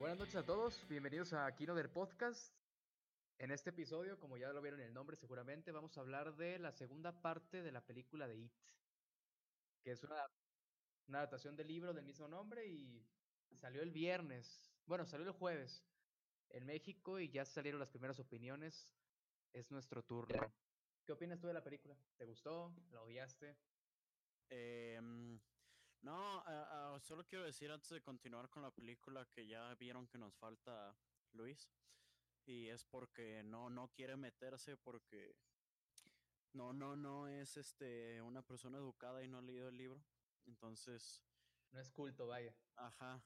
Buenas noches a todos, bienvenidos a Kino del Podcast. En este episodio, como ya lo vieron en el nombre seguramente, vamos a hablar de la segunda parte de la película de It, que es una, una adaptación del libro del mismo nombre y salió el viernes, bueno, salió el jueves en México y ya salieron las primeras opiniones. Es nuestro turno. ¿Qué opinas tú de la película? ¿Te gustó? ¿La odiaste? Em, no, ah, ah, solo quiero decir antes de continuar con la película que ya vieron que nos falta Luis. Y es porque no, no quiere meterse porque no, no, no es este una persona educada y no ha leído el libro. Entonces. No es culto, vaya. Ajá.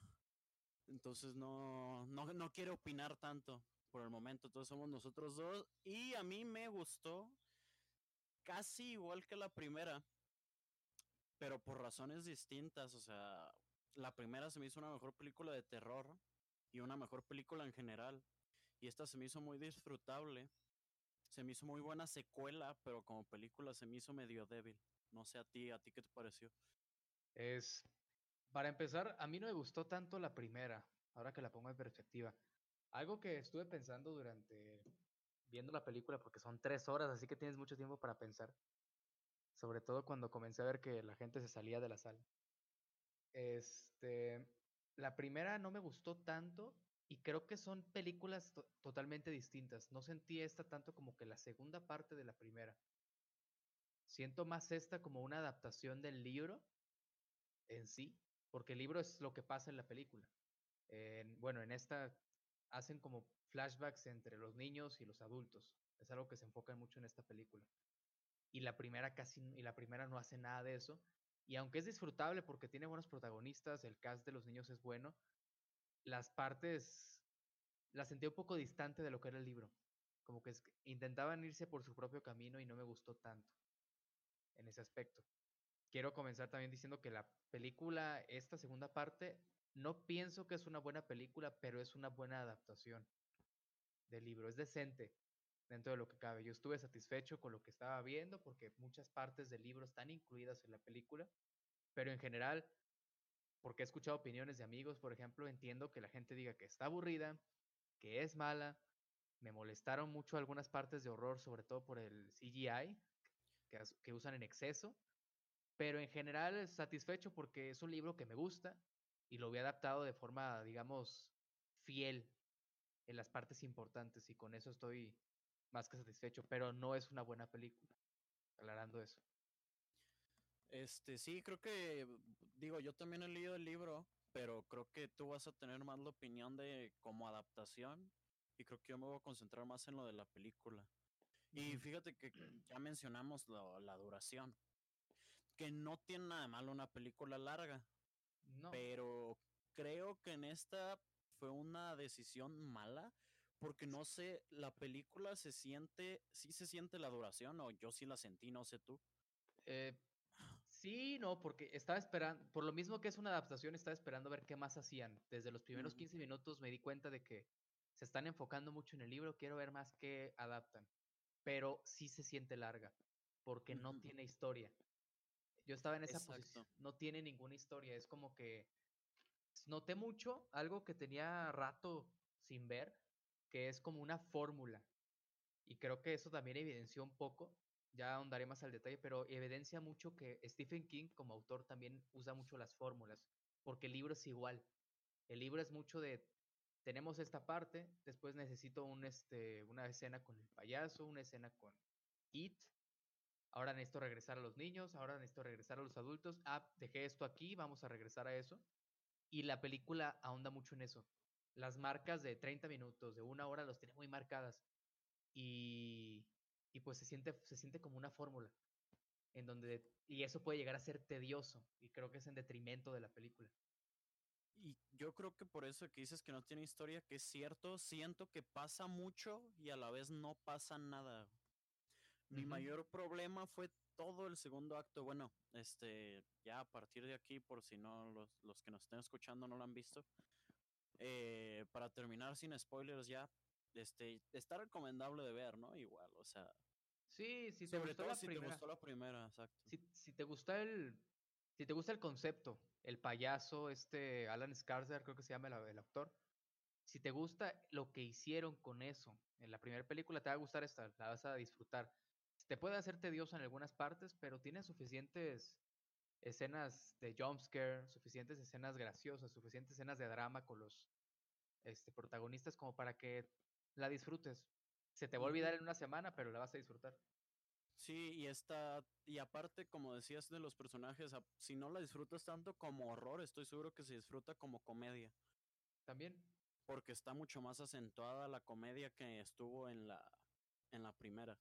Entonces no, no, no quiere opinar tanto por el momento. Entonces somos nosotros dos. Y a mí me gustó casi igual que la primera. Pero por razones distintas. O sea, la primera se me hizo una mejor película de terror. Y una mejor película en general. Y esta se me hizo muy disfrutable. Se me hizo muy buena secuela, pero como película se me hizo medio débil. No sé a ti, ¿a ti qué te pareció? Es, para empezar, a mí no me gustó tanto la primera, ahora que la pongo en perspectiva. Algo que estuve pensando durante viendo la película, porque son tres horas, así que tienes mucho tiempo para pensar. Sobre todo cuando comencé a ver que la gente se salía de la sala. Este, la primera no me gustó tanto y creo que son películas totalmente distintas. No sentí esta tanto como que la segunda parte de la primera. Siento más esta como una adaptación del libro en sí, porque el libro es lo que pasa en la película. bueno, en esta hacen como flashbacks entre los niños y los adultos. Es algo que se enfoca mucho en esta película. Y la primera casi y la primera no hace nada de eso. Y aunque es disfrutable porque tiene buenos protagonistas, el cast de los niños es bueno, las partes las sentí un poco distante de lo que era el libro. Como que intentaban irse por su propio camino y no me gustó tanto en ese aspecto. Quiero comenzar también diciendo que la película, esta segunda parte, no pienso que es una buena película, pero es una buena adaptación del libro. Es decente dentro de lo que cabe. Yo estuve satisfecho con lo que estaba viendo porque muchas partes del libro están incluidas en la película, pero en general porque he escuchado opiniones de amigos, por ejemplo, entiendo que la gente diga que está aburrida, que es mala. Me molestaron mucho algunas partes de horror, sobre todo por el CGI que, usan en exceso. Pero en general satisfecho porque es un libro que me gusta y lo había adaptado de forma, digamos, fiel en las partes importantes y con eso estoy más que satisfecho, pero no es una buena película, aclarando eso. Este, sí, creo que, digo, yo también he leído el libro, pero creo que tú vas a tener más la opinión de como adaptación y creo que yo me voy a concentrar más en lo de la película. Y fíjate que ya mencionamos la duración, que no tiene nada de malo una película larga, no. pero creo que en esta fue una decisión mala porque no sé, la película se siente, sí se siente la duración o yo sí la sentí, no sé tú. Eh, Sí, no, porque estaba esperando, por lo mismo que es una adaptación, estaba esperando ver qué más hacían. Desde los primeros 15 minutos me di cuenta de que se están enfocando mucho en el libro, quiero ver más qué adaptan. Pero sí se siente larga, porque no tiene historia. Yo estaba en esa posición, no tiene ninguna historia, es como que noté mucho algo que tenía rato sin ver, que es como una fórmula. Y creo que eso también evidenció un poco ya ahondaré más al detalle, pero evidencia mucho que Stephen King como autor también usa mucho las fórmulas, porque el libro es igual. El libro es mucho de, tenemos esta parte, después necesito un, este, una escena con el payaso, una escena con It, ahora necesito regresar a los niños, ahora necesito regresar a los adultos, ah, dejé esto aquí, vamos a regresar a eso. Y la película ahonda mucho en eso. Las marcas de 30 minutos, de una hora, los tiene muy marcadas. Y y pues se siente, se siente como una fórmula. En donde, y eso puede llegar a ser tedioso, y creo que es en detrimento de la película. Y yo creo que por eso que dices que no tiene historia, que es cierto, siento que pasa mucho y a la vez no pasa nada. Mi mayor problema fue todo el segundo acto. Bueno, este, ya a partir de aquí, por si no los, los que nos estén escuchando no lo han visto, eh, para terminar sin spoilers ya, este, está recomendable de ver, ¿no? Igual, o sea. Sí, si te gustó la si primera. te gustó la primera, exacto. Si, si, te gusta el, si te gusta el concepto, el payaso, este Alan Skarsgård, creo que se llama el, el actor, si te gusta lo que hicieron con eso, en la primera película te va a gustar esta, la vas a disfrutar. Te puede hacer tedioso en algunas partes, pero tiene suficientes escenas de jumpscare, suficientes escenas graciosas, suficientes escenas de drama con los este, protagonistas como para que la disfrutes. Se te va a olvidar en una semana, pero la vas a disfrutar. Sí, y está, y aparte, como decías de los personajes, si no la disfrutas tanto como horror, estoy seguro que se disfruta como comedia. También. Porque está mucho más acentuada la comedia que estuvo en la, en la primera.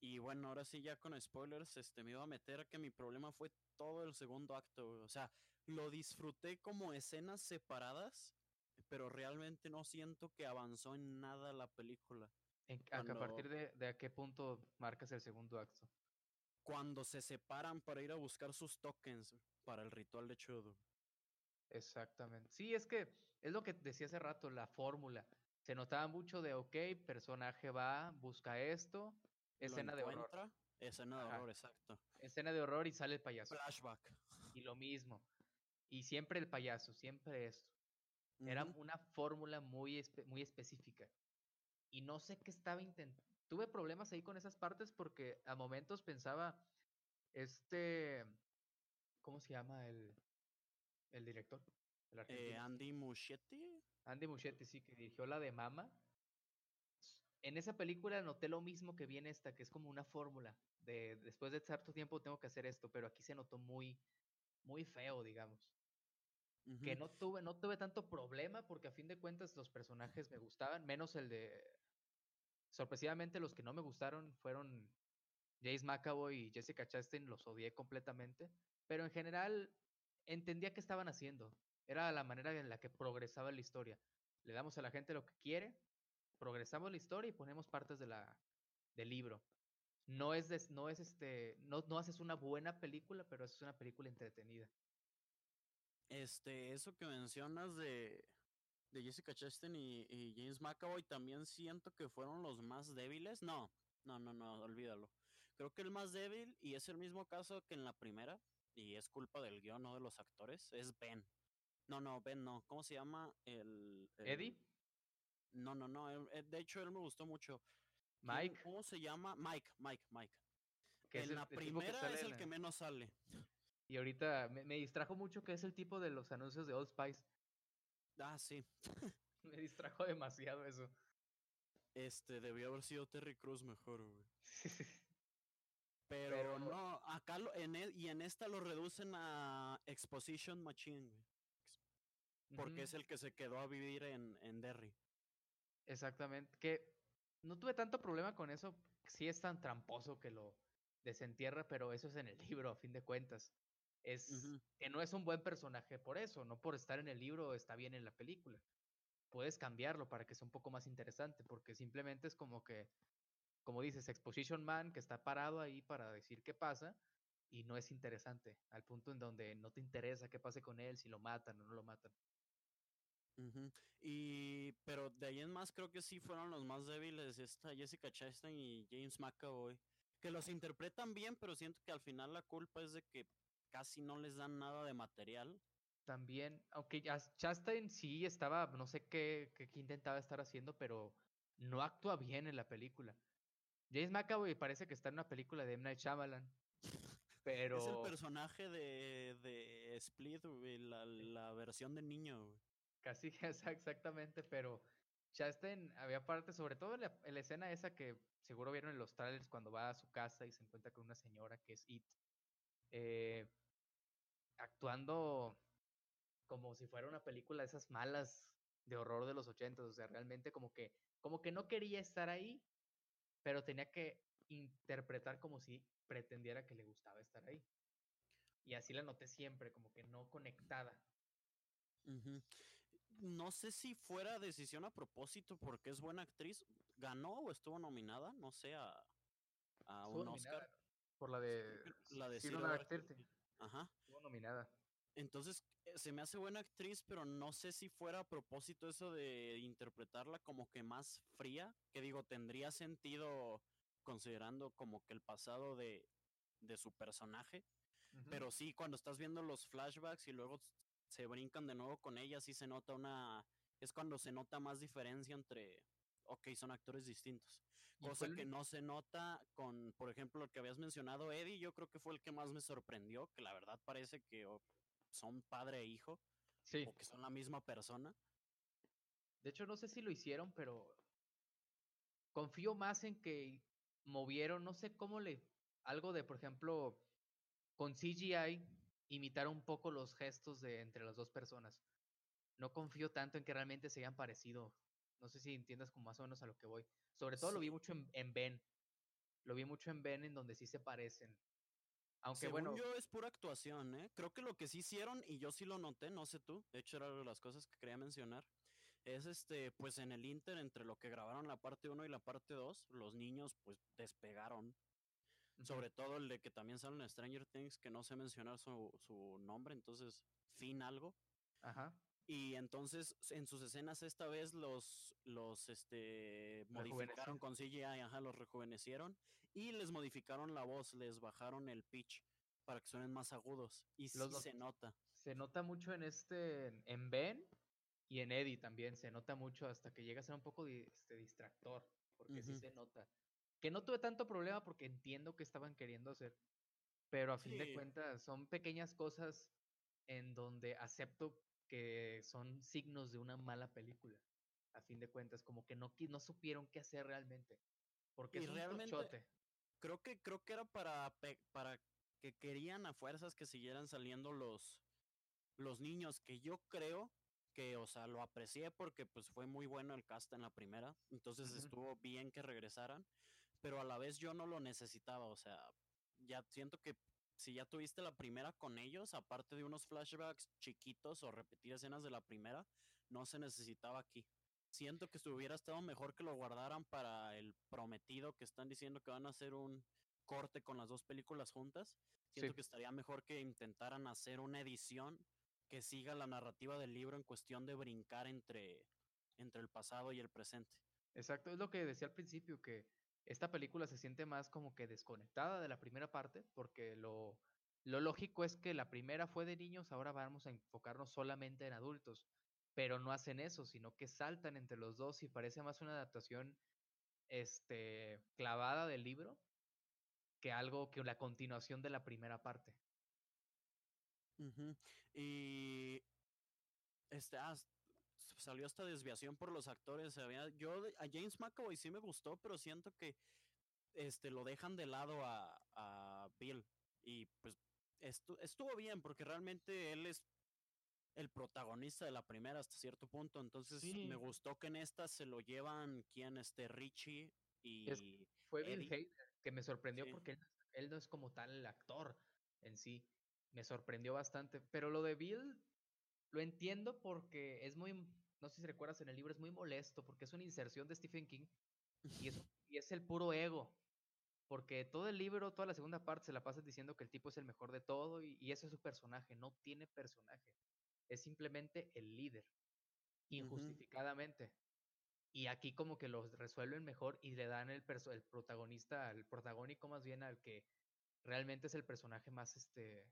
Y bueno, ahora sí, ya con spoilers, este, me iba a meter a que mi problema fue todo el segundo acto, O sea, lo disfruté como escenas separadas, pero realmente no siento que avanzó en nada la película. ¿A partir de, de, a qué punto marcas el segundo acto? Cuando se separan para ir a buscar sus tokens para el ritual de Chudo. Exactamente. Sí, es que es lo que decía hace rato, la fórmula. Se notaba mucho de, ok, personaje va, busca esto, escena de horror. Escena de horror, exacto. Escena de horror y sale el payaso. Flashback. Y lo mismo. Y siempre el payaso, siempre esto. Era una fórmula muy, muy específica. Y no sé qué estaba intentando. Tuve problemas ahí con esas partes porque a momentos pensaba, este, ¿cómo se llama el, el director? Eh, Andy Muschietti. Andy Muschietti, sí, que dirigió la de Mama. En esa película noté lo mismo que viene esta, que es como una fórmula de después de cierto tiempo tengo que hacer esto, pero aquí se notó muy, muy feo, digamos. Que no tuve, no tuve tanto problema porque a fin de cuentas los personajes me gustaban, menos el de... Sorpresivamente los que no me gustaron fueron Jace McAvoy y Jessica Chastain, los odié completamente, pero en general entendía qué estaban haciendo. Era la manera en la que progresaba la historia. Le damos a la gente lo que quiere, progresamos la historia y ponemos partes de la, del libro. No es, no es este, no, no haces una buena película, pero es una película entretenida. Este, eso que mencionas de, de Jessica Chastain y, y, James McAvoy también siento que fueron los más débiles. No, no, no, no, olvídalo. Creo que el más débil, y es el mismo caso que en la primera, y es culpa del guion, no de los actores, es Ben. No, no, Ben no. ¿Cómo se llama? El, ¿Eddie? No, no, no. de hecho, él me gustó mucho. Mike. ¿Cómo se llama? Mike, Mike, Mike. Que en la primera es el que menos sale. Y ahorita me, distrajo mucho que es el tipo de los anuncios de Old Spice. Ah, sí. me distrajo demasiado eso. Este, debió haber sido Terry Cruz mejor, güey. Pero, no, acá lo, en él y en esta lo reducen a Exposition Machine, güey. Porque es el que se quedó a vivir en, en Derry. Exactamente. Que no tuve tanto problema con eso. Sí es tan tramposo que lo desentierra, pero eso es en el libro, a fin de cuentas es que no es un buen personaje por eso, no por estar en el libro está bien en la película. Puedes cambiarlo para que sea un poco más interesante, porque simplemente es como que, como dices, Exposition Man, que está parado ahí para decir qué pasa, y no es interesante, al punto en donde no te interesa qué pase con él, si lo matan o no lo matan. Y, pero de ahí en más creo que sí fueron los más débiles, esta Jessica Chastain y James McAvoy, que los interpretan bien, pero siento que al final la culpa es de que casi no les dan nada de material. También, aunque Chastain sí estaba, no sé qué, qué, intentaba estar haciendo, pero no actúa bien en la película. James McAvoy parece que está en una película de M. Night Shyamalan. Pero... Es el personaje de, de Split, la, la versión de niño. Casi, exactamente, pero Chastain había parte, sobre todo en la, en la, escena esa que seguro vieron en los trailers cuando va a su casa y se encuentra con una señora que es It. Eh, actuando como si fuera una película de esas malas de horror de los ochentas, o sea, realmente como que, como que no quería estar ahí, pero tenía que interpretar como si pretendiera que le gustaba estar ahí. Y así la noté siempre, como que no conectada. No sé si fuera decisión a propósito porque es buena actriz. ¿Ganó o estuvo nominada? No sé, a, a un Oscar. Por la de... La de Ajá. Estuvo nominada. Entonces, eh, se me hace buena actriz, pero no sé si fuera a propósito eso de interpretarla como que más fría, que digo, tendría sentido considerando como que el pasado de, de su personaje. Pero sí, cuando estás viendo los flashbacks y luego se brincan de nuevo con ella, sí se nota una es cuando se nota más diferencia entre, ok, son actores distintos. Cosa que no se nota con, por ejemplo, el que habías mencionado, Eddie, yo creo que fue el que más me sorprendió, que la verdad parece que son padre e hijo, Sí. o que son la misma persona. De hecho, no sé si lo hicieron, pero confío más en que movieron, no sé cómo le, algo de, por ejemplo, con CGI, imitar un poco los gestos de entre las dos personas. No confío tanto en que realmente se hayan parecido. No sé si entiendas como más o menos a lo que voy. Sobre todo lo vi mucho en, en Ben. Lo vi mucho en Ben, en donde sí se parecen. Aunque Según bueno, yo es pura actuación, ¿eh? Creo que lo que sí hicieron, y yo sí lo noté, no sé tú, de hecho era de las cosas que quería mencionar, es este, pues en el Inter, entre lo que grabaron la parte 1 y la parte 2, los niños pues despegaron. Sobre todo el de que también salen en Stranger Things, que no sé mencionar su, su nombre, entonces, fin algo. ajá, Y entonces en sus escenas esta vez los, los este, modificaron con CGI, ajá, los rejuvenecieron y les modificaron la voz, les bajaron el pitch para que suenen más agudos. Y sí dos- se nota. se nota mucho en este, en- en Ben y en Eddie también, se nota mucho hasta que llega a ser un poco di- este, distractor, porque sí se nota. Que no tuve tanto problema porque entiendo que estaban queriendo hacer, pero a fin de cuentas son pequeñas cosas en donde acepto que son signos de una mala película. A fin de cuentas, como que no, no supieron qué hacer realmente. Porque Y es un realmente- tochote. Creo que, creo que era para, para que querían a fuerzas que siguieran saliendo los, los niños, que yo creo que, o sea, lo aprecié porque pues fue muy bueno el cast en la primera, entonces estuvo bien que regresaran, pero a la vez yo no lo necesitaba, o sea, ya siento que si ya tuviste la primera con ellos, aparte de unos flashbacks chiquitos o repetir escenas de la primera, no se necesitaba aquí. Siento que hubiera estado mejor que lo guardaran para el prometido que están diciendo que van a hacer un corte con las dos películas juntas. Siento Sí. que estaría mejor que intentaran hacer una edición que siga la narrativa del libro en cuestión de brincar entre, entre el pasado y el presente. Exacto, es lo que decía al principio, que esta película se siente más como que desconectada de la primera parte, porque lo, lo lógico es que la primera fue de niños, ahora vamos a enfocarnos solamente en adultos, pero no hacen eso, sino que saltan entre los dos y parece más una adaptación este, clavada del libro que algo que la continuación de la primera parte. Ujú. Y este ah, salió esta desviación por los actores. había- yo a James McAvoy sí me gustó, pero siento que este lo dejan de lado a, a Bill. Y pues estu- estuvo bien, porque realmente él es el protagonista de la primera hasta cierto punto. Entonces Sí. me gustó que en esta se lo llevan quien este Richie y Es- Fue Bill. Hader, que me sorprendió Sí. porque él, él no es como tal el actor en sí. Me sorprendió bastante. Pero lo de Bill lo entiendo porque es muy, no sé si recuerdas en el libro, es muy molesto porque es una inserción de Stephen King y es, y es el puro ego. Porque todo el libro, toda la segunda parte se la pasa diciendo que el tipo es el mejor de todo y, y ese es su personaje. No tiene personaje. Es simplemente el líder. Injustificadamente. Y aquí como que los resuelven mejor y le dan el, el protagonista, el protagónico más bien al que realmente es el personaje más, este,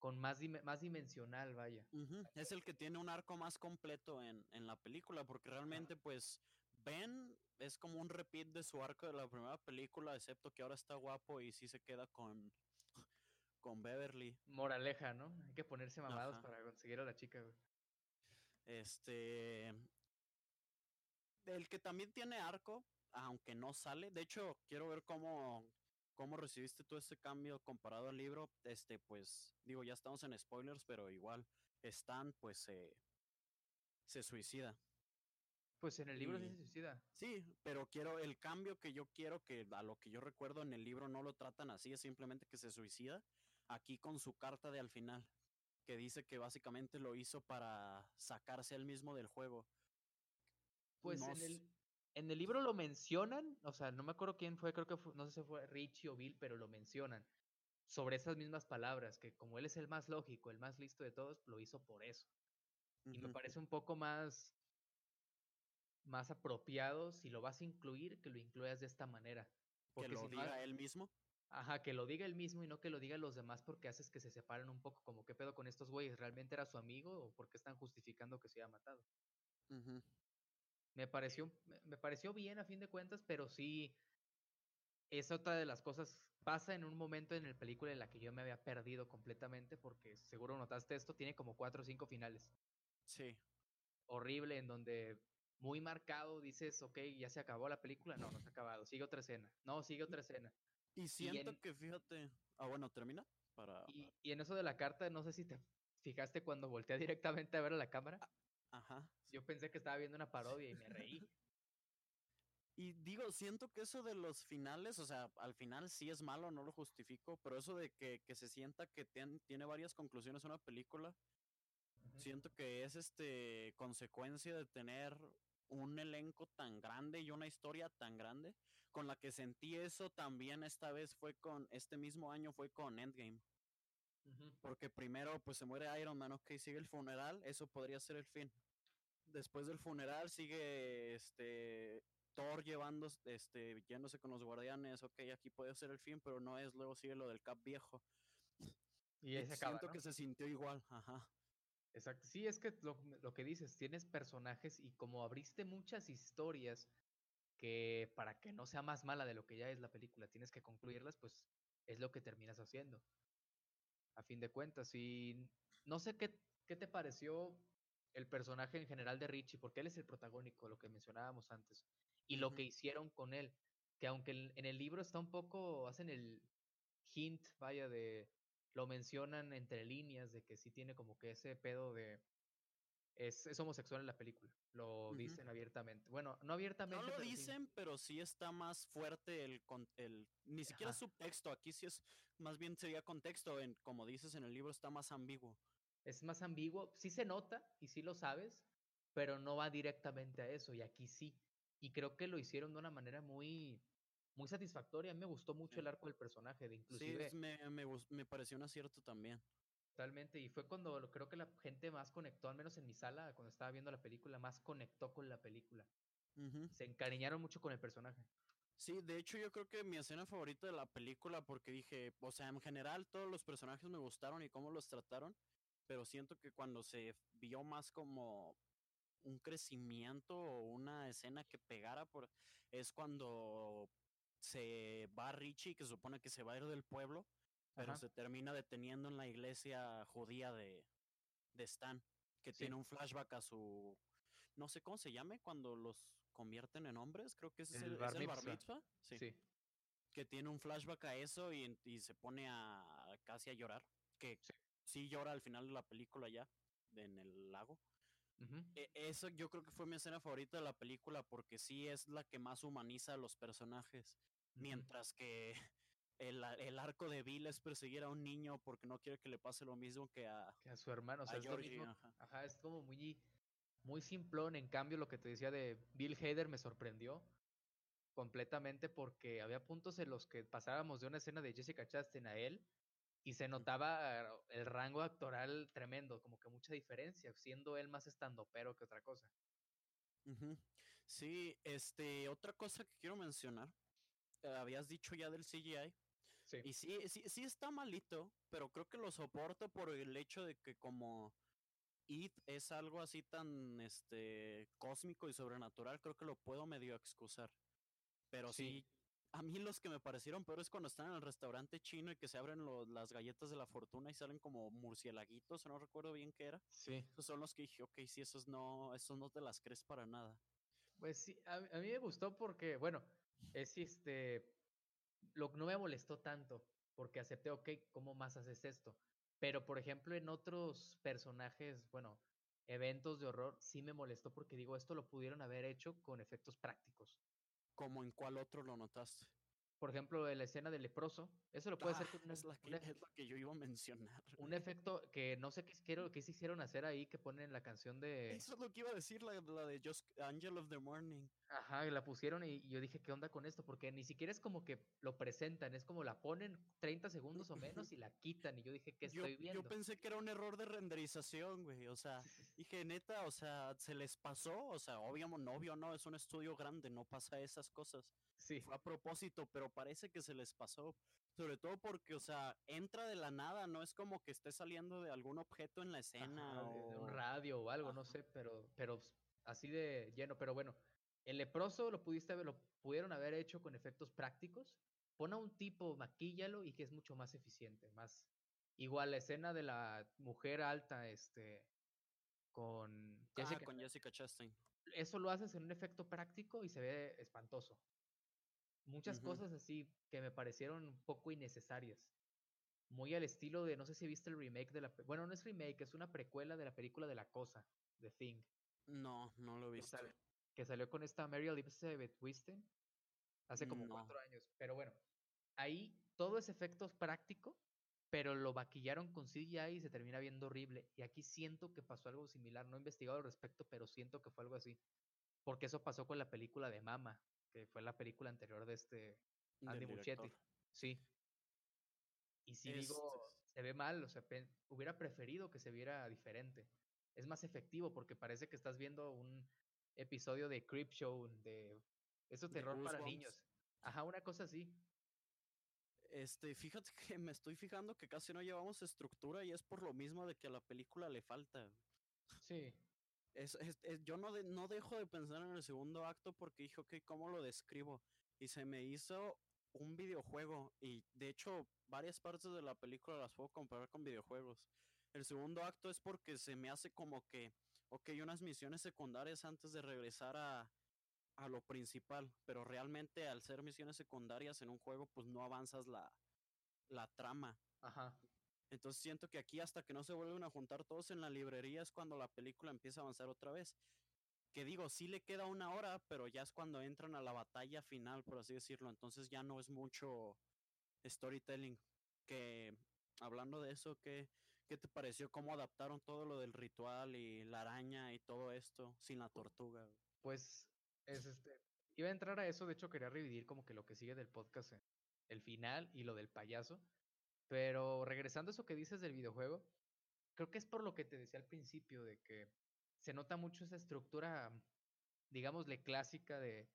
con más, más dimensional, vaya. Es el que tiene un arco más completo en, en la película, porque realmente, pues, Ben es como un repeat de su arco de la primera película, excepto que ahora está guapo y sí se queda con, con Beverly. Moraleja, ¿no? Hay que ponerse mamados para conseguir a la chica, güey. Este. El que también tiene arco, aunque no sale. De hecho, quiero ver cómo, cómo recibiste tú ese cambio comparado al libro. Este, pues, digo, ya estamos en spoilers, pero igual, Stan, pues, se se suicida. Pues en el libro sí se suicida. Sí, pero quiero el cambio que yo quiero, que a lo que yo recuerdo en el libro no lo tratan así, es simplemente que se suicida. Aquí con su carta de al final, que dice que básicamente lo hizo para sacarse él mismo del juego. Pues en el, en el libro lo mencionan, o sea, no me acuerdo quién fue, creo que fue, no sé si fue Richie o Bill, pero lo mencionan sobre esas mismas palabras, que como él es el más lógico, el más listo de todos, lo hizo por eso. Y me parece un poco más, más apropiado si lo vas a incluir, que lo incluyas de esta manera. que Porque lo si no, diga él mismo. Ajá, que lo diga él mismo y no que lo digan los demás porque haces que se separen un poco, como qué pedo con estos güeyes, ¿realmente era su amigo o por qué están justificando que se haya matado? Me pareció, me- pareció bien a fin de cuentas, pero sí es otra de las cosas. Pasa en un momento en la película en la que yo me había perdido completamente, porque seguro notaste esto, tiene como cuatro o cinco finales. Sí. Horrible, en donde muy marcado dices, ok, ya se acabó la película. No, no se ha acabado. Sigue otra escena. No, sigue otra escena. Y siento en- que, fíjate. Ah, bueno, termina. Para. Y, y en eso de la carta, no sé si te fijaste cuando volteé directamente a ver a la cámara. Ajá. Yo pensé que estaba viendo una parodia y me reí. Y digo, siento que eso de los finales, o sea, al final sí es malo, no lo justifico, pero eso de que, que se sienta que tien- tiene varias conclusiones una película, siento que es este consecuencia de tener un elenco tan grande y una historia tan grande. Con la que sentí eso también esta vez fue con, este mismo año fue con Endgame. Porque primero pues se muere Iron Man, ok, sigue el funeral, eso podría ser el fin. Después del funeral sigue este Thor llevando, este, yéndose con los guardianes, ok, aquí puede ser el fin, pero no es, luego sigue lo del Cap viejo. Y ahí se acaba, siento ¿no? que se sintió igual, ajá. Exacto. Sí, es que lo, lo que dices, tienes personajes y como abriste muchas historias que para que no sea más mala de lo que ya es la película, tienes que concluirlas, pues es lo que terminas haciendo. A fin de cuentas. Y no sé qué, qué te pareció el personaje en general de Richie, porque él es el protagónico, lo que mencionábamos antes. Y lo que hicieron con él, que aunque en el libro está un poco, hacen el hint, vaya, de, lo mencionan entre líneas, de que sí tiene como que ese pedo de, es, es homosexual en la película, lo dicen abiertamente. Bueno, no No abiertamente, lo pero sí. dicen, pero sí está más fuerte el, con- el ni siquiera Ajá. subtexto, aquí sí es, más bien sería contexto, en, como dices en el libro está más ambiguo. es más ambiguo, sí se nota y sí lo sabes, pero no va directamente a eso y aquí sí. Y creo que lo hicieron de una manera muy muy satisfactoria. A mí me gustó mucho Sí. el arco del personaje, de Sí, inclusive es- me, me, me pareció un acierto también. Totalmente y fue cuando creo que la gente más conectó, al menos en mi sala cuando estaba viendo la película, más conectó con la película. Se encariñaron mucho con el personaje. Sí, de hecho yo creo que mi escena favorita de la película, porque dije, o sea, en general todos los personajes me gustaron y cómo los trataron, pero siento que cuando se vio más como un crecimiento o una escena que pegara, por, es cuando se va Richie, que se supone que se va a ir del pueblo, pero Ajá. se termina deteniendo en la iglesia judía de, de Stan, que Sí. tiene un flashback a su, no sé cómo se llame, cuando los convierten en hombres, creo que ese es El bar es el bar mitzvah. mitzvah, sí, Sí. que tiene un flashback a eso y, y se pone a casi a llorar, que Sí. sí llora al final de la película ya, en el lago. E- Eso yo creo que fue mi escena favorita de la película porque sí es la que más humaniza a los personajes. Mientras que el, el arco de Bill es perseguir a un niño porque no quiere que le pase lo mismo que a... que a su hermano, o sea, a es Georgie, mismo. ajá. Ajá, es como muy, muy simplón. En cambio, lo que te decía de Bill Hader me sorprendió completamente porque había puntos en los que pasábamos de una escena de Jessica Chastain a él y se notaba el rango actoral tremendo, como que mucha diferencia, siendo él más estandopero que otra cosa. Sí, este, otra cosa que quiero mencionar, eh, habías dicho ya del CGI, Sí. y sí, sí, sí está malito, pero creo que lo soporto por el hecho de que como It es algo así tan, este, cósmico y sobrenatural, creo que lo puedo medio excusar. Pero Sí. sí, a mí los que me parecieron peores cuando están en el restaurante chino y que se abren lo- las galletas de la fortuna y salen como murcielaguitos, no recuerdo bien qué era. Sí. Esos son los que dije, ok, sí, esos no, esos no te las crees para nada. Pues sí, a, a mí me gustó porque, bueno, es este, lo no me molestó tanto porque acepté, ok, ¿cómo más haces esto? Pero, por ejemplo, en otros personajes, bueno, eventos de horror, sí me molestó porque digo, esto lo pudieron haber hecho con efectos prácticos. ¿Como en cuál otro lo notaste? Por ejemplo, en la escena del leproso, eso lo puede hacer Ah, con un, es, la un que, ef- es lo que yo iba a mencionar. un efecto que no sé qué, quiero, qué se hicieron hacer ahí, que ponen la canción de... Eso es lo que iba a decir, la, la de Just Angel of the Morning. Ajá, y la pusieron y, y yo dije, ¿qué onda con esto? Porque ni siquiera es como que lo presentan, es como la ponen 30 segundos o menos y la quitan. Y yo dije, ¿qué Yo, estoy viendo? yo pensé que era un error de renderización, güey. O sea, dije, neta, o sea, se les pasó. O sea, obviamente, no, obvio, no, es un estudio grande, no pasa esas cosas. Sí, Fue a propósito, pero parece que se les pasó. Sobre todo porque, o sea, entra de la nada, no es como que esté saliendo de algún objeto en la escena ajá, de, de un o... radio o algo, no sé, pero, pero así de lleno, pero bueno, el leproso lo pudiste haber, lo pudieron haber hecho con efectos prácticos. Pon a un tipo, maquíllalo y que es mucho más eficiente, más igual la escena de la mujer alta, este, con ah, Jessica, con Jessica Chastain. Eso lo haces en un efecto práctico y se ve espantoso. Muchas cosas así que me parecieron un poco innecesarias. Muy al estilo de, no sé si viste el remake de la... Bueno, no es remake, es una precuela de la película de La Cosa, The Thing. No, no lo he visto. Que, salió con esta Mary Elizabeth Wisten hace como cuatro años. Pero bueno, ahí todo es efectos práctico, pero lo maquillaron con CGI y se termina viendo horrible. Y aquí siento que pasó algo similar. No he investigado al respecto, pero siento que fue algo así. Porque eso pasó con la película de Mama, que fue la película anterior de este Andy Muschietti. Sí. Y si digo, se ve mal, o sea, hubiera preferido que se viera diferente. Es más efectivo porque parece que estás viendo un episodio de Creep Show, de eso terror para niños. Ajá, una cosa así. Este, fíjate que me estoy fijando que casi no llevamos estructura y es por lo mismo de que a la película le falta. Sí. Es, yo no, no dejo de pensar en el segundo acto porque dije, ok, ¿cómo lo describo? Y se me hizo un videojuego y de hecho varias partes de la película las puedo comparar con videojuegos. El segundo acto es porque se me hace como que, ok, unas misiones secundarias antes de regresar a, a lo principal, pero realmente al ser misiones secundarias en un juego, pues no avanzas la, la trama. Ajá. Entonces siento que aquí hasta que no se vuelven a juntar todos en la librería es cuando la película empieza a avanzar otra vez. Que digo, sí le queda una hora, pero ya es cuando entran a la batalla final, por así decirlo. Entonces ya no es mucho storytelling. Que hablando de eso, ¿qué, qué te pareció? ¿Cómo adaptaron todo lo del ritual y la araña y todo esto sin la tortuga? Pues es este. Iba a entrar a eso, de hecho quería revivir como que lo que sigue del podcast, el final y lo del payaso. Pero regresando a eso que dices del videojuego, creo que es por lo que te decía al principio, de que se nota mucho esa estructura, digámosle, clásica de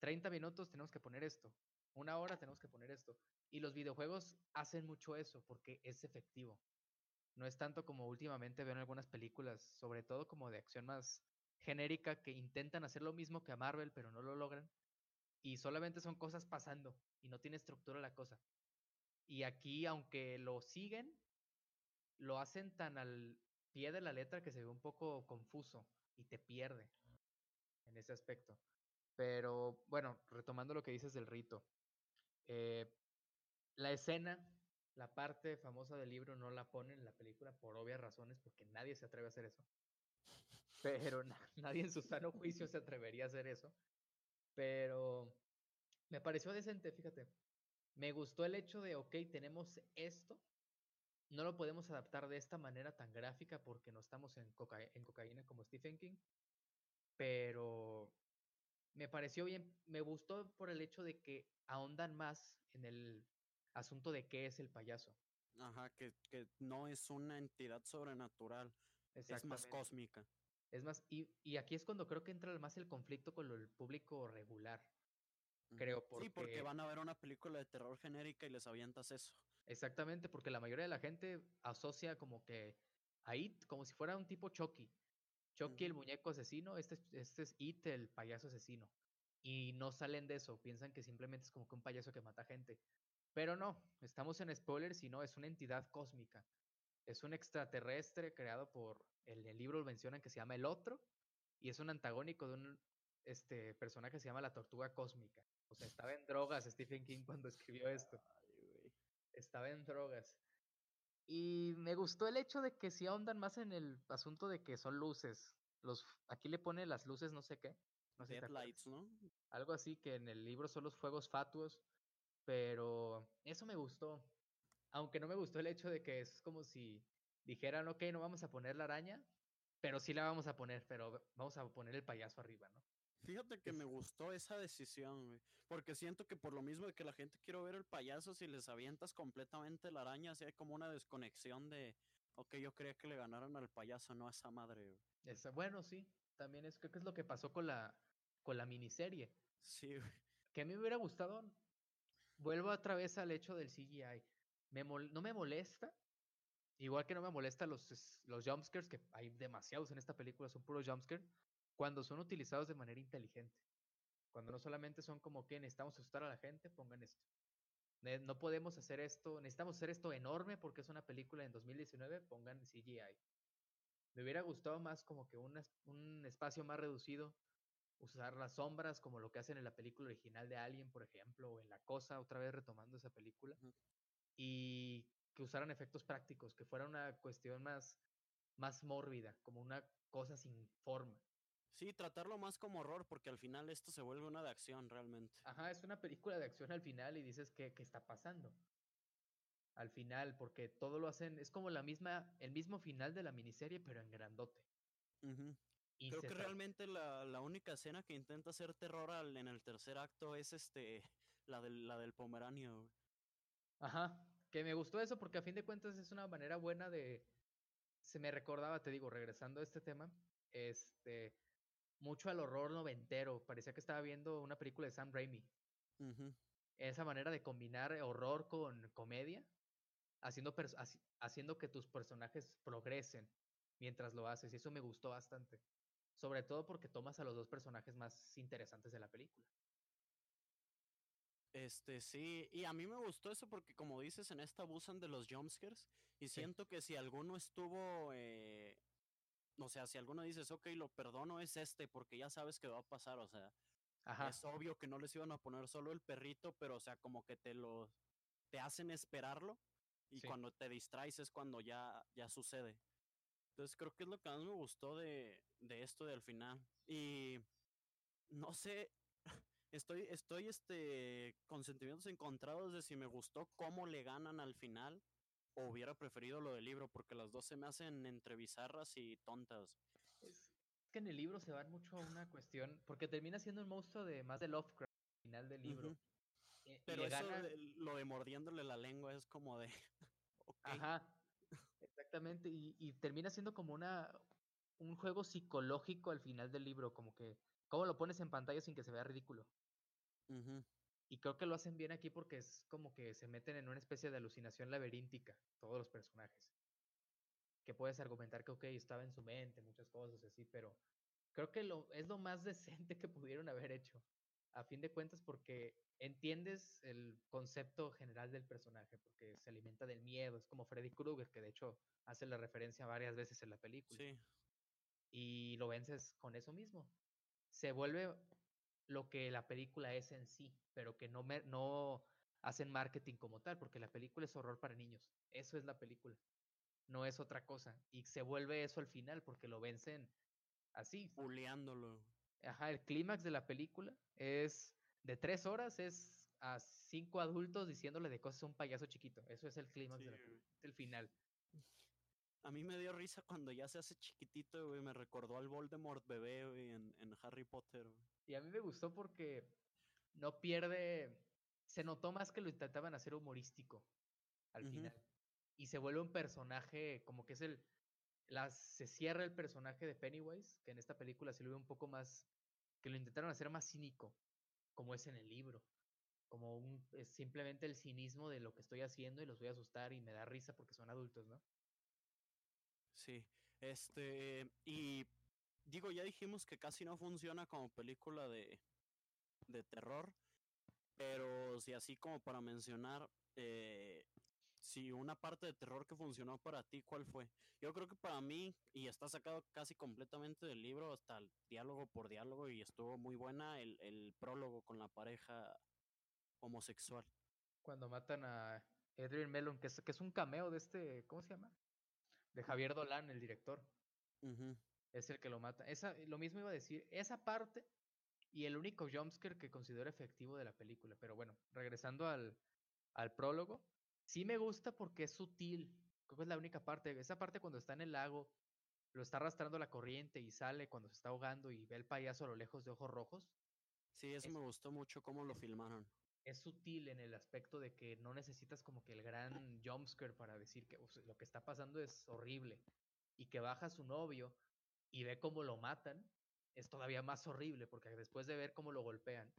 30 minutos tenemos que poner esto, una hora tenemos que poner esto. Y los videojuegos hacen mucho eso porque es efectivo. No es tanto como últimamente veo en algunas películas, sobre todo como de acción más genérica que intentan hacer lo mismo que a Marvel, pero no lo logran. Y solamente son cosas pasando y no tiene estructura la cosa. Y aquí, aunque lo siguen, lo hacen tan al pie de la letra que se ve un poco confuso y te pierde en ese aspecto. Pero bueno, retomando lo que dices del rito. Eh, la escena, la parte famosa del libro no la ponen en la película por obvias razones, porque nadie se atreve a hacer eso pero nadie en su sano juicio se atrevería a hacer eso. Pero me pareció decente, fíjate. Me gustó el hecho de, ok, tenemos esto, no lo podemos adaptar de esta manera tan gráfica porque no estamos en, en cocaína como Stephen King, pero me pareció bien, me gustó por el hecho de que ahondan más en el asunto de qué es el payaso. Ajá, que, que no es una entidad sobrenatural, es más cósmica. Es más, y, y, aquí es cuando creo que entra más el conflicto con el público regular. Creo, porque... Sí, porque van a ver una película de terror genérica y les avientas eso. Exactamente, porque la mayoría de la gente asocia como que ahí, como si fuera un tipo Chucky. Chucky, el muñeco asesino, este, este es It, el payaso asesino. Y no salen de eso, piensan que simplemente es como que un payaso que mata gente. Pero no, estamos en spoilers y no, es una entidad cósmica. Es un extraterrestre creado por el libro mencionan que se llama El Otro y es un antagónico de un este, personaje que se llama la Tortuga Cósmica. O sea, estaba en drogas Stephen King cuando escribió esto. estaba en drogas. Y me gustó el hecho de que si ahondan más en el asunto de que son luces. Los, aquí le pone las luces no sé qué. No sé lights, ¿no? Algo así que en el libro son los fuegos fatuos. Pero eso me gustó. Aunque no me gustó el hecho de que es como si dijeran, ok, no vamos a poner la araña, pero sí la vamos a poner, pero vamos a poner el payaso arriba, ¿no? Fíjate que me gustó esa decisión, porque siento que por lo mismo de que la gente quiere ver el payaso, si les avientas completamente la araña, así hay como una desconexión de, ok, yo creía que le ganaron al payaso, no a esa madre. bueno, sí, también es, creo que es lo que pasó con la, con la miniserie. Sí. Que a mí me hubiera gustado, vuelvo otra vez al hecho del CGI. Me no me molesta Igual que no me molesta los, los jumpscares, que hay demasiados en esta película, son puros jumpscares. Cuando son utilizados de manera inteligente. Cuando no solamente son como que necesitamos asustar a la gente, pongan esto. No podemos hacer esto, necesitamos hacer esto enorme porque es una película en 2019, pongan CGI. Me hubiera gustado más como que un, un espacio más reducido, usar las sombras como lo que hacen en la película original de Alien, por ejemplo, o en La Cosa, otra vez retomando esa película, y que usaran efectos prácticos, que fuera una cuestión más, más mórbida, como una cosa sin forma. Sí, tratarlo más como horror, porque al final esto se vuelve una de acción realmente. Ajá, es una película de acción al final y dices, ¿qué, qué está pasando? Al final, porque todo lo hacen, es como la misma, el mismo final de la miniserie, pero en grandote. Creo que realmente la, la, única escena que intenta hacer terror al, en el tercer acto es este la del, la del pomeranio. Ajá, que me gustó eso porque a fin de cuentas es una manera buena de... Se me recordaba, te digo, regresando a este tema, este, mucho al horror noventero. Parecía que estaba viendo una película de Sam Raimi. Esa manera de combinar horror con comedia, haciendo, haciendo que tus personajes progresen mientras lo haces. Y eso me gustó bastante. Sobre todo porque tomas a los dos personajes más interesantes de la película. Este, sí, y a mí me gustó eso porque como dices, en esta abusan de los jumpscares y siento que si alguno estuvo eh, o sea, si alguno dices, ok, lo perdono, es este, porque ya sabes que va a pasar, o sea, es obvio que no les iban a poner solo el perrito, pero o sea, como que te lo, te hacen esperarlo y cuando te distraes es cuando ya, ya sucede. Entonces creo que es lo que más me gustó de, de esto del final. Y no sé, estoy, estoy este, con sentimientos encontrados de si me gustó cómo le ganan al final o hubiera preferido lo del libro, porque las dos se me hacen entre bizarras y tontas. Es que en el libro se van mucho a una cuestión, porque termina siendo un monstruo de más de Lovecraft al final del libro. Eh, Pero eso lo de mordiéndole la lengua es como de... Ajá, exactamente, y, termina siendo como una un juego psicológico al final del libro, como que cómo lo pones en pantalla sin que se vea ridículo. Y creo que lo hacen bien aquí porque es como que se meten en una especie de alucinación laberíntica, todos los personajes. Que puedes argumentar que, ok, estaba en su mente, muchas cosas así, pero creo que lo, es lo más decente que pudieron haber hecho. A fin de cuentas, porque entiendes el concepto general del personaje, porque se alimenta del miedo, es como Freddy Krueger, que de hecho hace la referencia varias veces en la película. Sí. Y lo vences con eso mismo. Se vuelve lo que la película es en sí, pero que no, me, no hacen marketing como tal, porque la película es horror para niños. Eso es la película. No es otra cosa. Y se vuelve eso al final, porque lo vencen así. Puleándolo. Ajá, el clímax de la película es de tres horas, es a cinco adultos diciéndole de cosas a un payaso chiquito. Eso es el clímax del final. A mí me dio risa cuando ya se hace chiquitito, güey. Me recordó al Voldemort bebé, güey, en, en Harry Potter. Y a mí me gustó porque no pierde. Se notó más que lo intentaban hacer humorístico al final. Y se vuelve un personaje, como que es el. Se cierra el personaje de Pennywise, que en esta película se lo ve un poco más. que lo intentaron hacer más cínico, como es en el libro. Como un, es simplemente el cinismo de lo que estoy haciendo y los voy a asustar y me da risa porque son adultos, ¿no? Sí, este, y digo, ya dijimos que casi no funciona como película de, de terror, pero si así como para mencionar, eh, si una parte de terror que funcionó para ti, ¿cuál fue? Yo creo que para mí, y está sacado casi completamente del libro, hasta el diálogo por diálogo, y estuvo muy buena el, el prólogo con la pareja homosexual. Cuando matan a Edwin Mellon, que es, que es un cameo de este, ¿cómo se llama? De Javier Dolan, el director. Es el que lo mata. Esa, lo mismo iba a decir, esa parte y el único jumpscare que considero efectivo de la película. Pero bueno, regresando al, al prólogo, sí me gusta porque es sutil. Creo que es la única parte. Esa parte cuando está en el lago, lo está arrastrando la corriente y sale cuando se está ahogando y ve el payaso a lo lejos de ojos rojos. Sí, eso me gustó mucho cómo lo filmaron es sutil en el aspecto de que no necesitas como que el gran jumpscare para decir que lo que está pasando es horrible y que baja su novio y ve cómo lo matan, es todavía más horrible porque después de ver cómo lo golpean.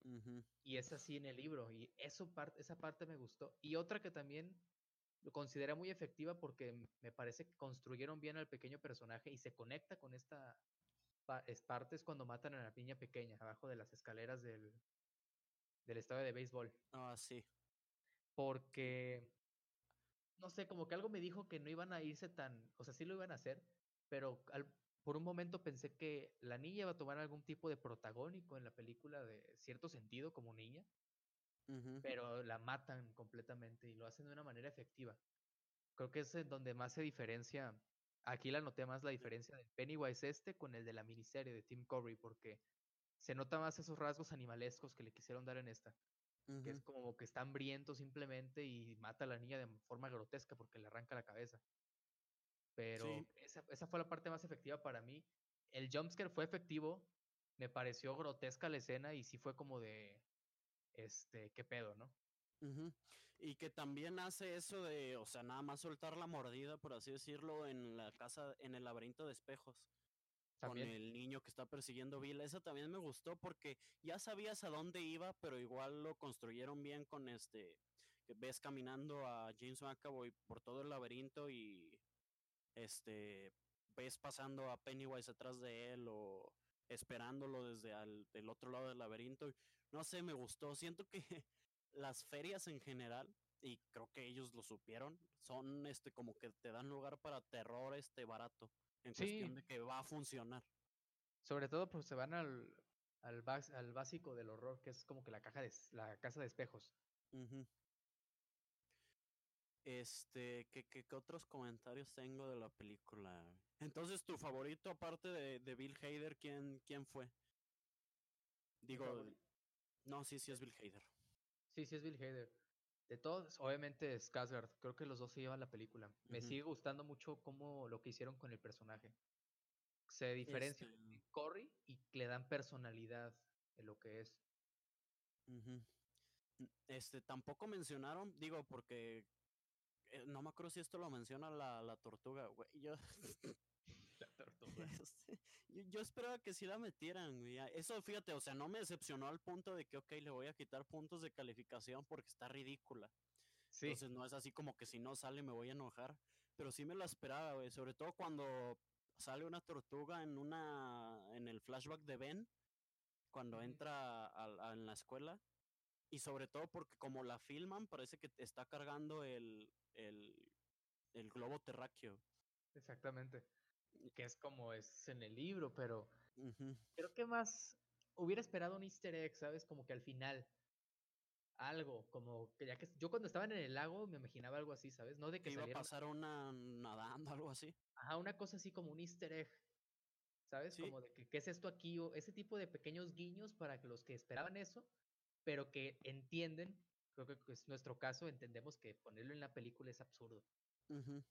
Y es así en el libro y eso esa parte me gustó. Y otra que también lo considera muy efectiva porque me parece que construyeron bien al pequeño personaje y se conecta con esta pa- es partes cuando matan a la niña pequeña, abajo de las escaleras del, del estadio de béisbol. Ah, sí. Porque, no sé, como que algo me dijo que no iban a irse tan, o sea, sí lo iban a hacer, pero al- por un momento pensé que la niña iba a tomar algún tipo de protagónico en la película de cierto sentido como niña, pero la matan completamente y lo hacen de una manera efectiva. Creo que es en donde más se diferencia, aquí la noté más la diferencia del Pennywise este con el de la miniserie de Tim Curry, porque se nota más esos rasgos animalescos que le quisieron dar en esta, que es como que está hambriento simplemente y mata a la niña de forma grotesca porque le arranca la cabeza. Pero Sí, esa, esa fue la parte más efectiva para mí. El jumpscare fue efectivo, me pareció grotesca la escena y sí fue como de, este, qué pedo, ¿no? Y que también hace eso de, o sea, nada más soltar la mordida, por así decirlo, en la casa, en el laberinto de espejos, con el niño que está persiguiendo a Bill. Esa también me gustó porque ya sabías a dónde iba, pero igual lo construyeron bien con este, que ves caminando a James McAvoy por todo el laberinto y este, ves pasando a Pennywise atrás de él o esperándolo desde al, el otro lado del laberinto. No sé, me gustó. Siento que las ferias en general, y creo que ellos lo supieron, son este como que te dan lugar para terror este barato, en cuestión Sí, de que va a funcionar. sobre todo pues se van al, al, bas- al básico del horror, que es como que la caja de, la casa de espejos. Este, ¿qué, qué, qué otros comentarios tengo de la película? Entonces, tu favorito aparte de, de Bill Hader, ¿quién, quién fue? Digo, no, sí, sí es Bill Hader. Sí, sí es Bill Hader. De todos, obviamente es Skarsgård. Creo que los dos se llevan la película. Me sigue gustando mucho cómo lo que hicieron con el personaje. Se diferencia Este, de Corey y le dan personalidad en lo que es. Este, tampoco mencionaron, digo, porque eh, no me acuerdo si esto lo menciona la, la tortuga, güey. Yo, tortuga. yo, yo esperaba que sí la metieran, Eso, fíjate, o sea, no me decepcionó al punto de que, ok, le voy a quitar puntos de calificación porque está ridícula. Sí, Entonces no es así como que si no sale me voy a enojar. Pero sí me lo esperaba, güey. Sobre todo cuando sale una tortuga en una. en el flashback de Ben. Cuando entra a- a- en la escuela. Y sobre todo porque como la filman, parece que está cargando el. el. el globo terráqueo. exactamente. Que es como es en el libro, pero creo que más hubiera esperado un easter egg, ¿sabes? Como que al final. Algo, como que ya que yo cuando estaban en el lago me imaginaba algo así, ¿sabes? No de Que que iba a pasar una nadando, algo así. ajá, una cosa así como un easter egg, ¿sabes? Sí. Como de que qué es esto aquí o ese tipo de pequeños guiños para que los que esperaban eso, pero que entienden, creo que es nuestro caso, entendemos que ponerlo en la película es absurdo. Ujú.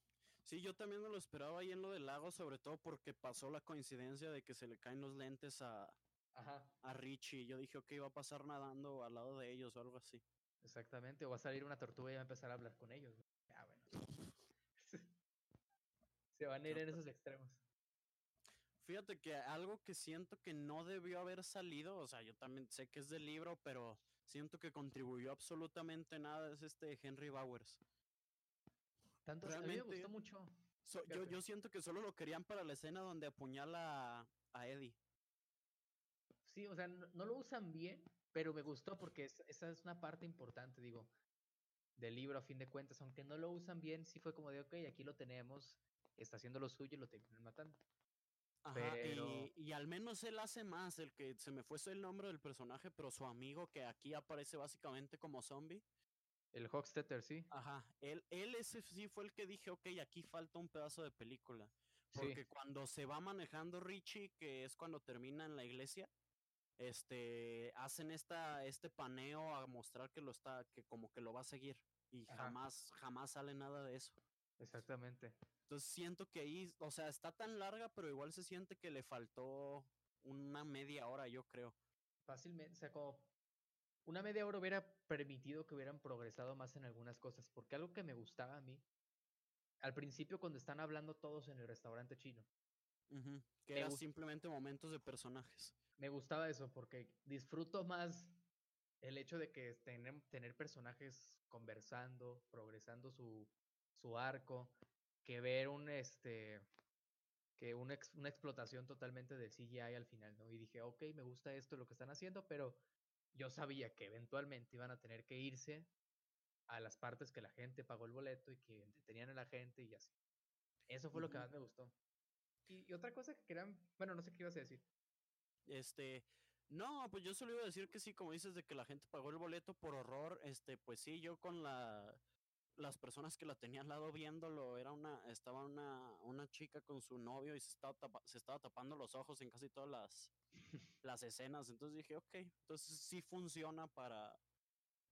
Sí, yo también me lo esperaba ahí en lo del lago, sobre todo porque pasó la coincidencia de que se le caen los lentes a, Ajá, a Richie. Yo dije, ok, va a pasar nadando al lado de ellos o algo así. exactamente. O va a salir una tortuga y va a empezar a hablar con ellos. Ah, bueno. Se van a ir ¿Qué en esos extremos. Fíjate que algo que siento que no debió haber salido, o sea, yo también sé que es del libro, pero siento que contribuyó absolutamente nada, es este Henry Bowers. Tanto, a mí me gustó Realmente, mucho. so- yo, yo siento que solo lo querían para la escena donde apuñala a, a Eddie. Sí, o sea, no, no lo usan bien, pero me gustó porque es- esa es una parte importante, digo, del libro a fin de cuentas. Aunque no lo usan bien, sí fue como de, ok, aquí lo tenemos, está haciendo lo suyo y lo terminan matando. Ajá, Pero y, y al menos él hace más, el que se me fue el nombre del personaje, pero su amigo que aquí aparece básicamente como zombie. El Hochstetter, sí. Ajá, él, él ese sí fue el que dije, ok, aquí falta un pedazo de película. Sí, Porque cuando se va manejando Richie, que es cuando termina en la iglesia, este, hacen esta, este paneo a mostrar que lo está, que como que lo va a seguir. Y Ajá. jamás, jamás sale nada de eso. exactamente. Entonces siento que ahí, o sea, está tan larga, pero igual se siente que le faltó una media hora, yo creo. Fácilmente, o sea, como una media hora hubiera permitido que hubieran progresado más en algunas cosas, porque algo que me gustaba a mí, al principio cuando están hablando todos en el restaurante chino, Que Me era gust- simplemente momentos de personajes. me gustaba eso porque disfruto más el hecho de que tener, tener personajes conversando, progresando su, su arco, que ver un este que una, ex- una explotación totalmente de CGI al final, ¿no? Y dije, ok, me gusta esto, lo que están haciendo, pero yo sabía que eventualmente iban a tener que irse a las partes que la gente pagó el boleto y que entretenían a la gente y así. Eso fue lo que más me gustó. Y, y otra cosa que querían, bueno, no sé qué ibas a decir. Este, no, pues yo solo iba a decir que sí, como dices, de que la gente pagó el boleto por horror, este, pues sí, yo con la, las personas que la tenían al lado viéndolo, era una, estaba una, una chica con su novio y se estaba, tapa- se estaba tapando los ojos en casi todas las, las escenas, entonces dije, ok, entonces sí funciona para,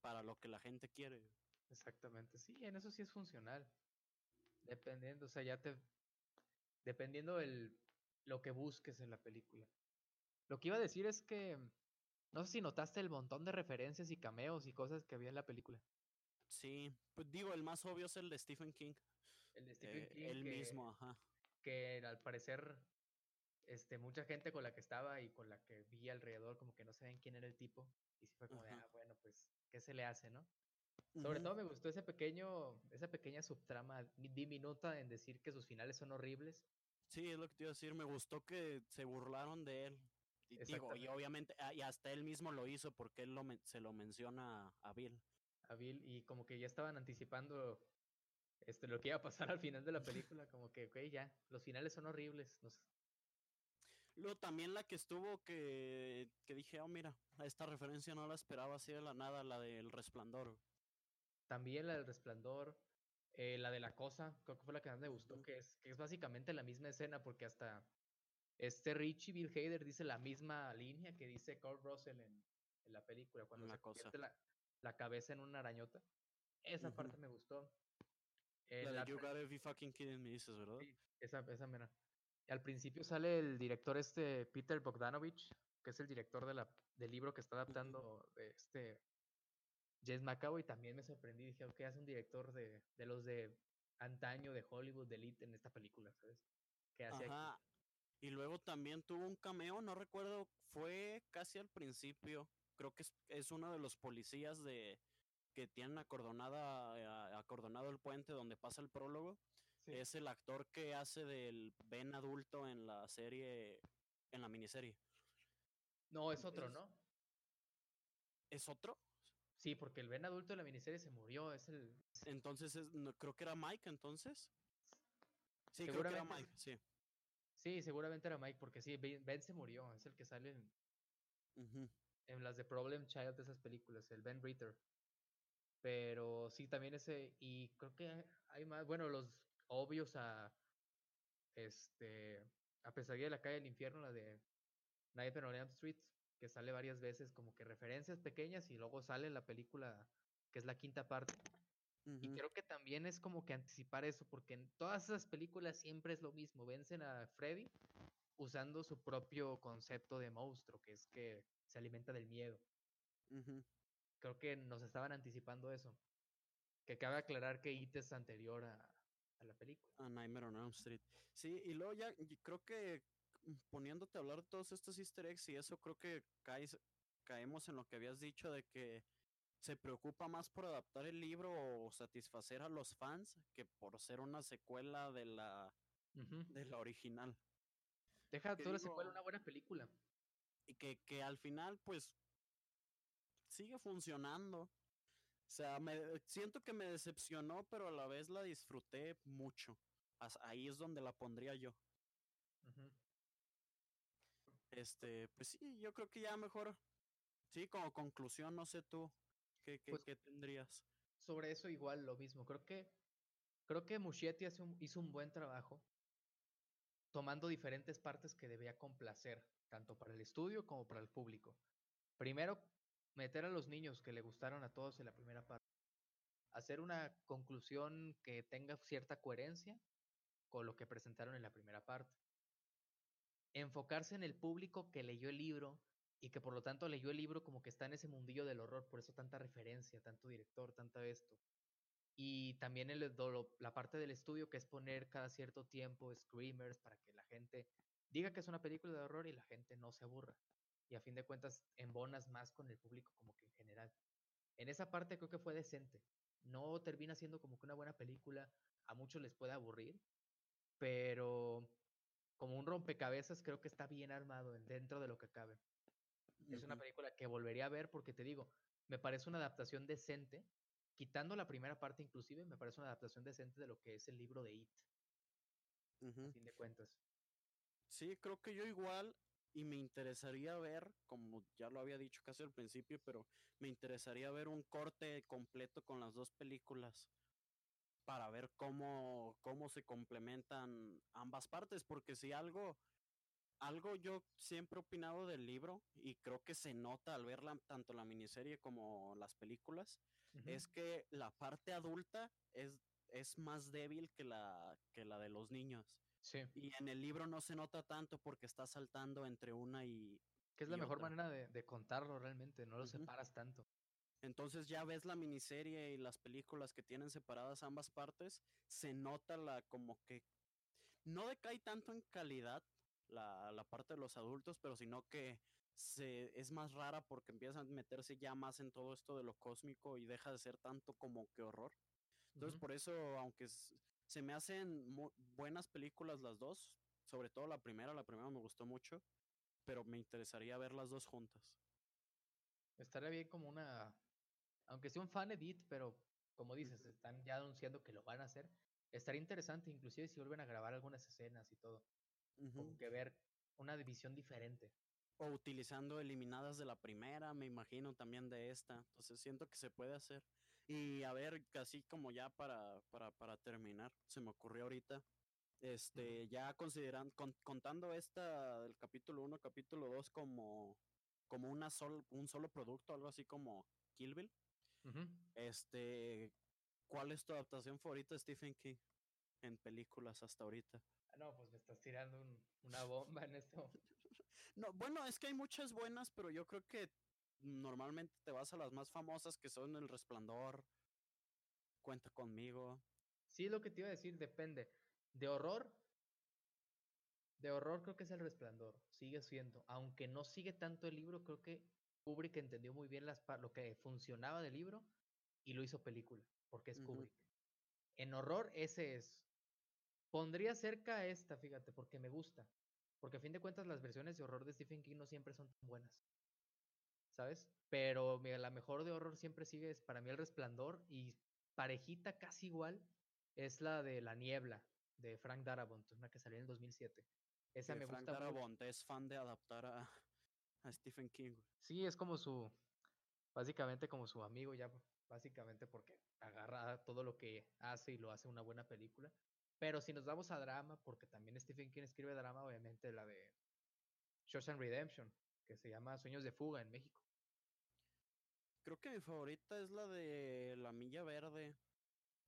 para lo que la gente quiere. Exactamente, sí, en eso sí es funcional. Dependiendo, o sea, ya te. Dependiendo del lo que busques en la película. Lo que iba a decir es que. No sé si notaste el montón de referencias y cameos y cosas que había en la película. Sí, pues digo, el más obvio es el de Stephen King, El de Stephen eh, King, él que, mismo, ajá. que al parecer. Este, mucha gente con la que estaba y con la que vi alrededor, como que no saben quién era el tipo. Y sí fue como de, ah, bueno, pues, ¿qué se le hace, no? Sobre todo me gustó ese pequeño, esa pequeña subtrama di- diminuta en decir que sus finales son horribles. Sí, es lo que te iba a decir. Me gustó que se burlaron de él. Y digo, y obviamente, ah, y hasta él mismo lo hizo porque él lo se lo menciona a Bill. a Bill y como que ya estaban anticipando este, lo que iba a pasar al final de la película, como que, ok, ya, los finales son horribles. nos- Luego también la que estuvo que, que dije, oh, mira, esta referencia no la esperaba así de la nada, la del resplandor. También la del resplandor, eh, la de la cosa, creo que fue la que más me gustó, que, es, que es básicamente la misma escena, porque hasta este Richie Bill Hader dice la misma línea que dice Kurt Russell en, en la película, cuando La se cosa. convierte la, la cabeza en una arañota. Esa parte me gustó. La la de You Gotta Be Fucking Kidding Me, dices, ¿verdad? Sí, esa, esa mera. Al principio sale el director este Peter Bogdanovich, que es el director de la, del libro que está adaptando de este James McAvoy. También me sorprendí, dije, ok, hace un director de, de los de antaño de Hollywood, de elite en esta película, ¿sabes? ¿Qué hace aquí? Y luego también tuvo un cameo, no recuerdo, fue casi al principio. Creo que es, es uno de los policías de que tienen acordonada, eh, acordonado el puente donde pasa el prólogo. Sí. Es el actor que hace del Ben adulto en la serie, en la miniserie. No, es otro, ¿no? ¿Es otro? Sí, porque el Ben adulto de la miniserie se murió, es el... Entonces es- no, creo que era Mike entonces. Sí, creo que era Seguramente Mike, sí. Sí, seguramente era Mike, porque sí, Ben Ben se murió, es el que sale en, en las de Problem Child de esas películas, el Ben Ritter. Pero sí, también ese, y creo que hay más, bueno, los obvios a, este, a Pesadilla de la calle del infierno, la de Nightmare on Elm Street, que sale varias veces como que referencias pequeñas y luego sale la película que es la quinta parte. Y creo que también es como que anticipar eso, porque en todas esas películas siempre es lo mismo, vencen a Freddy usando su propio concepto de monstruo, que es que se alimenta del miedo. Creo que nos estaban anticipando eso. Que cabe aclarar que It es anterior a, a la película. A Nightmare on Elm Street. Sí, y luego ya creo que mm, poniéndote a hablar de todos estos easter eggs y eso, creo que caes, caemos en lo que habías dicho de que se preocupa más por adaptar el libro o satisfacer a los fans que por ser una secuela de la, de la original. Deja toda la secuela una buena película. Y que, que al final, pues, sigue funcionando. O sea, me, siento que me decepcionó, pero a la vez la disfruté mucho. Ahí es donde la pondría yo. Este, pues sí, yo creo que ya mejor. Sí, como conclusión, no sé tú, ¿qué, qué, Pues- qué tendrías? Sobre eso igual lo mismo. Creo que creo que Muschietti un- hizo un buen trabajo tomando diferentes partes que debía complacer, tanto para el estudio como para el público. Primero, meter a los niños que le gustaron a todos en la primera parte. Hacer una conclusión que tenga cierta coherencia con lo que presentaron en la primera parte. Enfocarse en el público que leyó el libro y que por lo tanto leyó el libro como que está en ese mundillo del horror, por eso tanta referencia, tanto director, tanta esto. Y también el, la parte del estudio que es poner cada cierto tiempo screamers para que la gente diga que es una película de horror y la gente no se aburra. Y a fin de cuentas embonas más con el público como que en general. En esa parte creo que fue decente. No termina siendo como que una buena película, a muchos les puede aburrir, pero como un rompecabezas, creo que está bien armado dentro de lo que cabe. Es una película que volvería a ver porque te digo, me parece una adaptación decente, quitando la primera parte inclusive, me parece una adaptación decente de lo que es el libro de It. A fin de cuentas. Sí, creo que yo igual y me interesaría ver, como ya lo había dicho casi al principio, pero me interesaría ver un corte completo con las dos películas para ver cómo, cómo se complementan ambas partes, porque si algo, algo yo siempre he opinado del libro y creo que se nota al verla tanto la miniserie como las películas, es que la parte adulta es, es más débil que la, que la de los niños. Sí. Y en el libro no se nota tanto porque está saltando entre una y... Que es la mejor manera de, contarlo realmente, no lo separas tanto. Entonces ya ves la miniserie y las películas que tienen separadas ambas partes, se nota la como que no decae tanto en calidad la, la parte de los adultos, pero sino que se, es más rara porque empiezan a meterse ya más en todo esto de lo cósmico y deja de ser tanto como que horror. Entonces por eso, aunque se me hacen buenas películas las dos, sobre todo la primera, la primera me gustó mucho, pero me interesaría ver las dos juntas. Estaría bien como una, aunque sea un fan edit, pero como dices, están ya anunciando que lo van a hacer. Estaría interesante, inclusive si vuelven a grabar algunas escenas y todo. Como que ver una división diferente. O utilizando eliminadas de la primera, me imagino también de esta. Entonces siento que se puede hacer. Y a ver, casi como ya para, para, para terminar, se me ocurrió ahorita. Este, ya considerando, contando esta del capítulo 1, capítulo 2 como, como una sol, un solo producto, algo así como Kill Bill. Este, ¿cuál es tu adaptación favorita de Stephen King en películas hasta ahorita? Ah, no, pues me estás tirando una bomba en esto. no, bueno, es que hay muchas buenas, pero yo creo que normalmente te vas a las más famosas que son El Resplandor, Cuenta conmigo. Sí, lo que te iba a decir, depende. De horror, de horror creo que es El Resplandor, sigue siendo. Aunque no sigue tanto el libro, creo que Kubrick entendió muy bien las, lo que funcionaba del libro y lo hizo película, porque es Kubrick. En horror, ese es. Pondría cerca esta, fíjate, porque me gusta. Porque a fin de cuentas las versiones de horror de Stephen King no siempre son tan buenas. ¿Sabes? Pero la mejor de horror siempre sigue es para mí El Resplandor y parejita casi igual es la de La Niebla de Frank Darabont, una que salió en el 2007. Esa me Frank Darabont es fan de adaptar a, a Stephen King. Sí, es como su, básicamente como su amigo ya, básicamente porque agarra todo lo que hace y lo hace una buena película. Pero si nos damos a drama, porque también Stephen King escribe drama, obviamente la de Shawshank Redemption, que se llama Sueños de Fuga en México. Creo que mi favorita es la de La Milla Verde.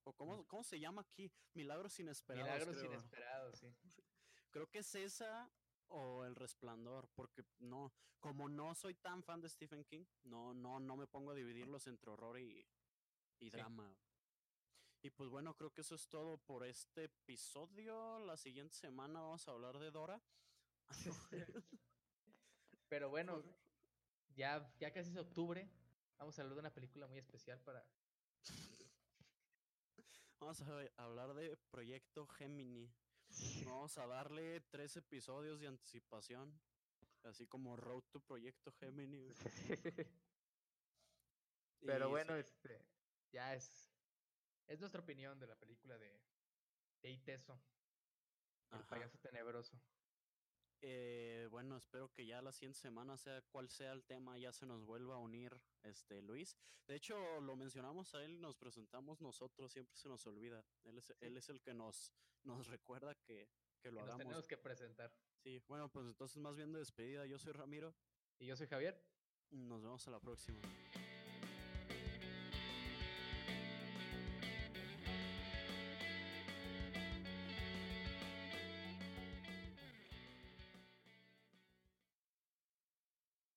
¿O cómo, cómo se llama aquí? Milagros Inesperados. Milagros Inesperados, sí. Creo que es esa o El Resplandor, porque no, como no soy tan fan de Stephen King, no, no, no me pongo a dividirlos entre horror y, y drama. Y pues bueno, creo que eso es todo por este episodio. La siguiente semana vamos a hablar de Dora. Pero bueno, ya, ya casi es octubre. Vamos a hablar de una película muy especial para. Vamos a hablar de Proyecto Gemini. Vamos a darle tres episodios de anticipación. Así como Road to Proyecto Gemini. Pero bueno, este. Ya es. Es nuestra opinión de la película de. De Iteso. El payaso tenebroso. Eh, bueno, espero que ya la siguiente semana, sea cual sea el tema, ya se nos vuelva a unir este Luis. De hecho, lo mencionamos a él, nos presentamos nosotros, siempre se nos olvida. Él es, él es el que nos, nos recuerda que, que lo hagamos. tenemos que presentar. Sí, bueno, pues entonces más bien de despedida, yo soy Ramiro. Y yo soy Javier. Nos vemos a la próxima.